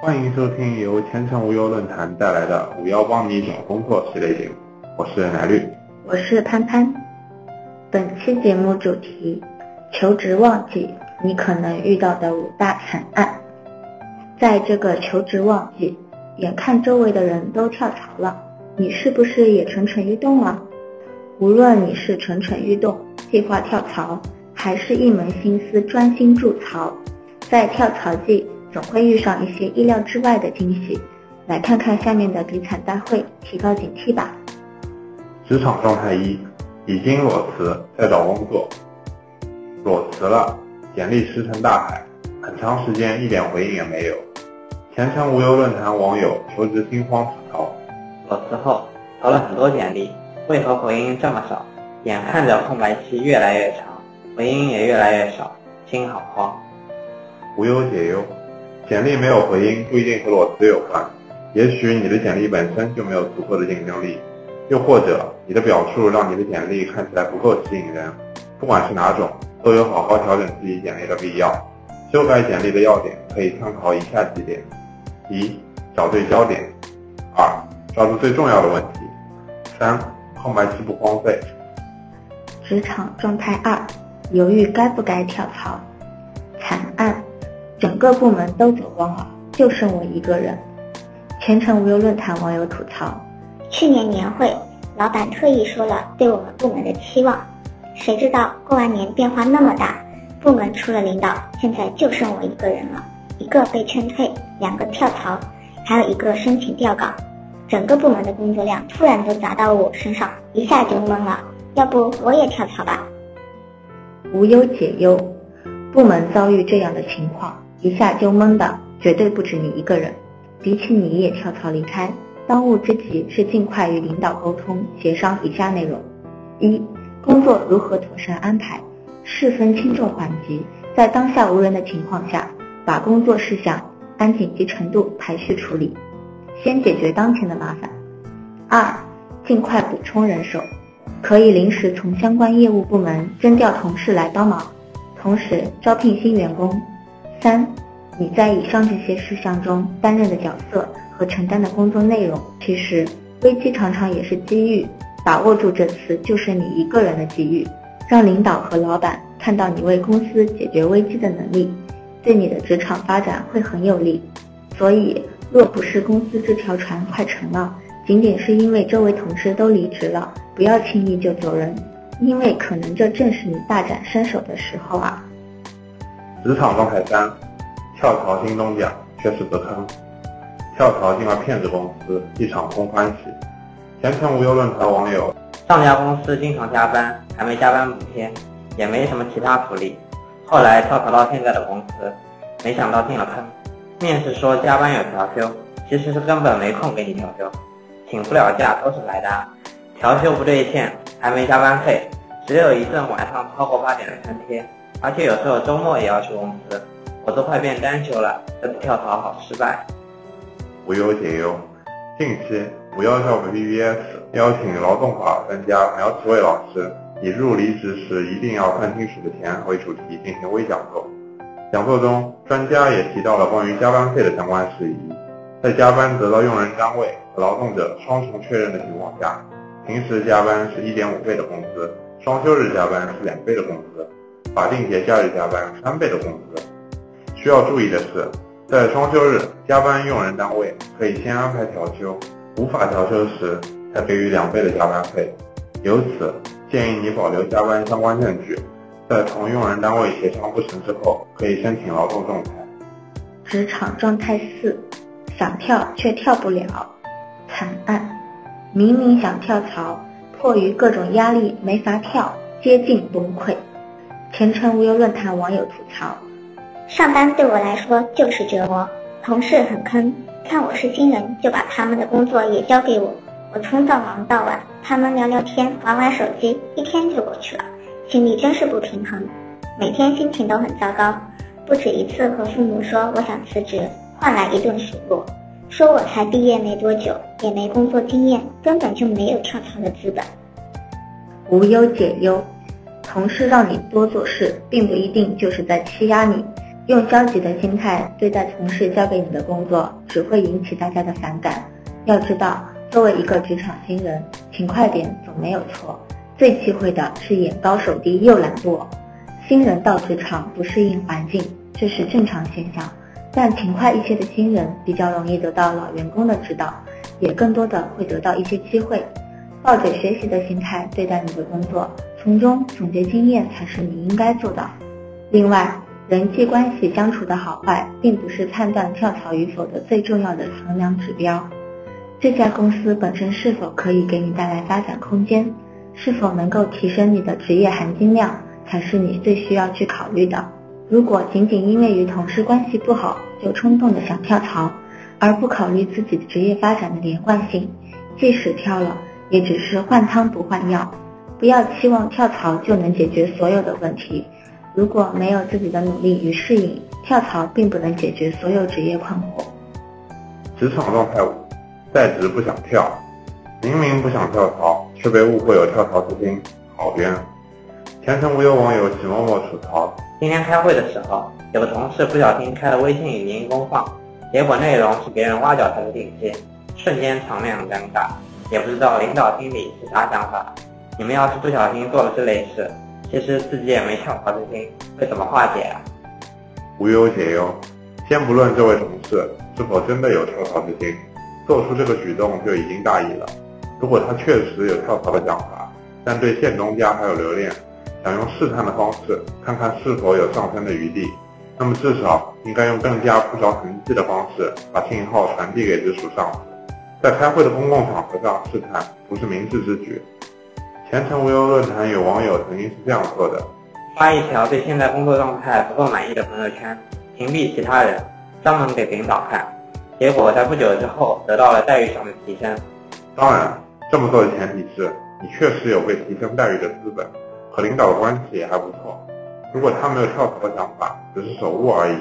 欢迎收听由前程无忧论坛带来的“五幺帮你找工作”系列节目，我是奶绿，我是潘潘。本期节目主题：求职旺季，你可能遇到的五大惨案。在这个求职旺季，眼看周围的人都跳槽了，你是不是也蠢蠢欲动了？无论你是蠢蠢欲动、计划跳槽，还是一门心思专心筑槽，在跳槽季总会遇上一些意料之外的惊喜。来看看下面的比惨大会，提高警惕吧。职场状态一：已经裸辞，在找工作。裸辞了，简历石沉大海，很长时间一点回应也没有。前程无忧论坛网友求职心慌吐槽：裸辞后投了很多简历，为何回应这么少？眼看着空白期越来越长，回音也越来越少，心好慌。无忧解忧：简历没有回音不一定和裸辞有关，也许你的简历本身就没有足够的竞争力，又或者你的表述让你的简历看起来不够吸引人。不管是哪种，都有好好调整自己简历的必要。修改简历的要点可以参考以下几点。一、找对焦点；二、抓住最重要的问题；三、空白期不荒废。职场状态二：犹豫该不该跳槽。整个部门都走光了，就剩我一个人。全程无忧论坛网友吐槽：去年年会，老板特意说了对我们部门的期望，谁知道过完年变化那么大，部门出了领导，现在就剩我一个人了。一个被劝退，两个跳槽，还有一个申请调岗，整个部门的工作量突然都砸到我身上，一下就懵了。要不我也跳槽吧？无忧解忧，部门遭遇这样的情况，一下就懵的绝对不止你一个人。比起你也跳槽离开，当务之急是尽快与领导沟通协商以下内容：一、工作如何妥善安排，事分轻重缓急，在当下无人的情况下。把工作事项按紧急程度排序处理，先解决当前的麻烦。二，尽快补充人手，可以临时从相关业务部门征调同事来帮忙，同时招聘新员工。三，你在以上这些事项中担任的角色和承担的工作内容，其实危机常常也是机遇，把握住这次就是你一个人的机遇，让领导和老板看到你为公司解决危机的能力。对你的职场发展会很有利，所以若不是公司这条船快沉了，仅仅是因为周围同事都离职了，不要轻易就走人，因为可能这正是你大展身手的时候啊。职场状态三：跳槽新东家，却是个坑。跳槽进了骗子公司，一场空欢喜。前程无忧论坛网友：上家公司经常加班，还没加班补贴，也没什么其他福利。后来跳槽到现在的公司，没想到进了坑。面试说加班有调休，其实是根本没空给你调休，请不了假都是白搭。调休不兑现，还没加班费，只有一顿晚上超过八点的餐贴，而且有时候周末也要去公司，我都快变单休了。这次跳槽好失败。无忧解忧，近期五幺校 BBS 邀请劳动法专家苗启伟老师。以入离职时一定要看清楚的钱为主题进行微讲座。讲座中，专家也提到了关于加班费的相关事宜。在加班得到用人单位和劳动者双重确认的情况下，平时加班是一点五倍的工资，双休日加班是两倍的工资，法定节假日加班三倍的工资。需要注意的是，在双休日加班，用人单位可以先安排调休，无法调休时才给予两倍的加班费。由此。建议你保留加班相关证据，在同用人单位协商不成之后，可以申请劳动仲裁。职场状态四：想跳却跳不了，惨案。明明想跳槽，迫于各种压力没法跳，接近崩溃。前程无忧论坛网友吐槽：上班对我来说就是折磨，同事很坑，看我是新人就把他们的工作也交给我。我从早忙到晚，他们聊聊天、玩玩手机，一天就过去了，心里真是不平衡，每天心情都很糟糕，不止一次和父母说我想辞职，换来一顿数落，说我才毕业没多久，也没工作经验，根本就没有跳槽的资本。无忧解忧，同事让你多做事，并不一定就是在欺压你，用消极的心态对待同事交给你的工作，只会引起大家的反感。要知道，作为一个职场新人，勤快点总没有错。最忌讳的是眼高手低又懒惰。新人到职场不适应环境，这是正常现象。但勤快一些的新人比较容易得到老员工的指导，也更多的会得到一些机会。抱着学习的心态对待你的工作，从中总结经验才是你应该做的。另外，人际关系相处的好坏，并不是判断跳槽与否的最重要的衡量指标。这家公司本身是否可以给你带来发展空间，是否能够提升你的职业含金量，才是你最需要去考虑的。如果仅仅因为与同事关系不好就冲动的想跳槽，而不考虑自己职业发展的连贯性，即使跳了，也只是换汤不换药。不要期望跳槽就能解决所有的问题。如果没有自己的努力与适应，跳槽并不能解决所有职业困惑。职场状态五，在职不想跳，明明不想跳槽，却被误会有跳槽之心，好冤。前程无忧网友许默默吐槽：今天开会的时候，有个同事不小心开了微信语音公放，结果内容是别人挖角他的信息，瞬间场面很尴尬，也不知道领导心里是啥想法。你们要是不小心做了这类事，其实自己也没跳槽之心，会怎么化解啊？无忧解忧，先不论这位同事是否真的有跳槽之心，做出这个举动就已经大意了。如果他确实有跳槽的想法，但对现东家还有留恋，想用试探的方式看看是否有上升的余地，那么至少应该用更加不着痕迹的方式把信号传递给直属上司。在开会的公共场合上试探，不是明智之举。前程无忧论坛有网友曾经是这样说的：发一条对现在工作状态不够满意的朋友圈，屏蔽其他人，专门给领导看，结果在不久之后得到了待遇上的提升。当然，这么做的前提是你确实有被提升待遇的资本，和领导的关系也还不错。如果他没有跳槽的想法，只是手误而已，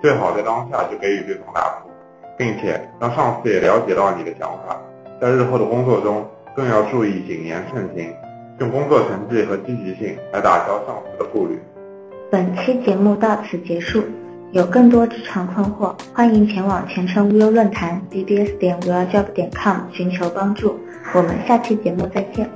最好在当下就给予对方答复，并且让上司也了解到你的想法，在日后的工作中更要注意谨言慎行。用工作成绩和积极性来打消上司的顾虑。本期节目到此结束，有更多职场困惑，欢迎前往前程无忧论坛 bbs 点 w e l l j o b 点 com 寻求帮助。我们下期节目再见。